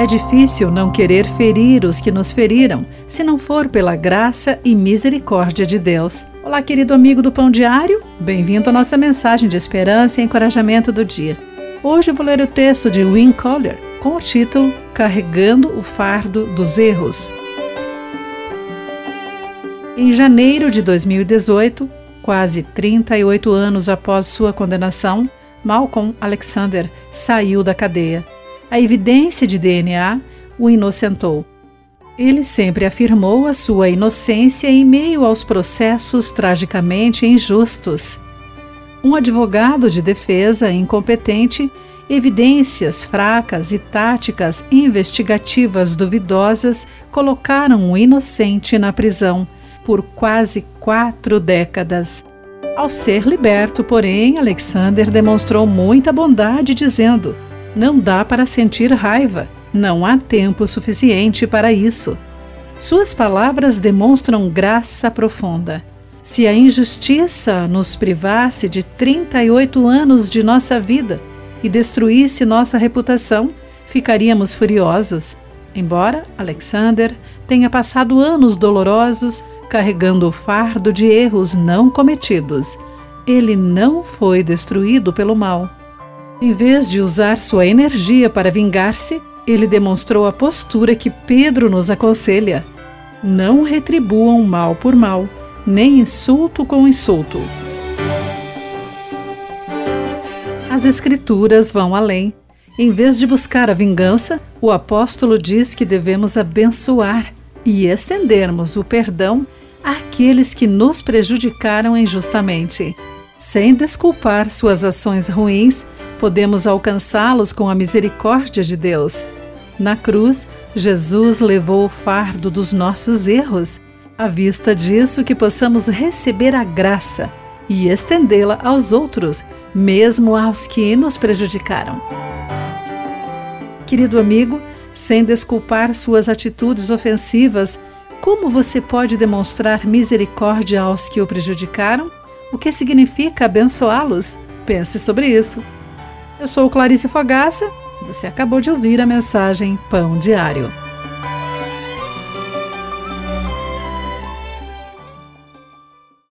É difícil não querer ferir os que nos feriram, se não for pela graça e misericórdia de Deus. Olá, querido amigo do Pão Diário, bem-vindo à nossa mensagem de esperança e encorajamento do dia. Hoje vou ler o texto de Win Collier com o título Carregando o Fardo dos Erros. Em janeiro de 2018, quase 38 anos após sua condenação, Malcolm Alexander saiu da cadeia. A evidência de DNA o inocentou. Ele sempre afirmou a sua inocência em meio aos processos tragicamente injustos. Um advogado de defesa incompetente, evidências fracas e táticas investigativas duvidosas colocaram o inocente na prisão por quase quatro décadas. Ao ser liberto, porém, Alexander demonstrou muita bondade, dizendo: Não dá para sentir raiva, não há tempo suficiente para isso. Suas palavras demonstram graça profunda. Se a injustiça nos privasse de 38 anos de nossa vida e destruísse nossa reputação, ficaríamos furiosos. Embora Alexander tenha passado anos dolorosos, carregando o fardo de erros não cometidos. Ele não foi destruído pelo mal. Em vez de usar sua energia para vingar-se, ele demonstrou a postura que Pedro nos aconselha: não retribuam mal por mal, nem insulto com insulto. As Escrituras vão além. Em vez de buscar a vingança, o apóstolo diz que devemos abençoar e estendermos o perdão àqueles que nos prejudicaram injustamente. Sem desculpar suas ações ruins, podemos alcançá-los com a misericórdia de Deus. Na cruz, Jesus levou o fardo dos nossos erros, à vista disso que possamos receber a graça e estendê-la aos outros, mesmo aos que nos prejudicaram. Querido amigo, sem desculpar suas atitudes ofensivas, como você pode demonstrar misericórdia aos que o prejudicaram? O que significa abençoá-los? Pense sobre isso. Eu sou Clarice Fogaça e você acabou de ouvir a mensagem Pão Diário.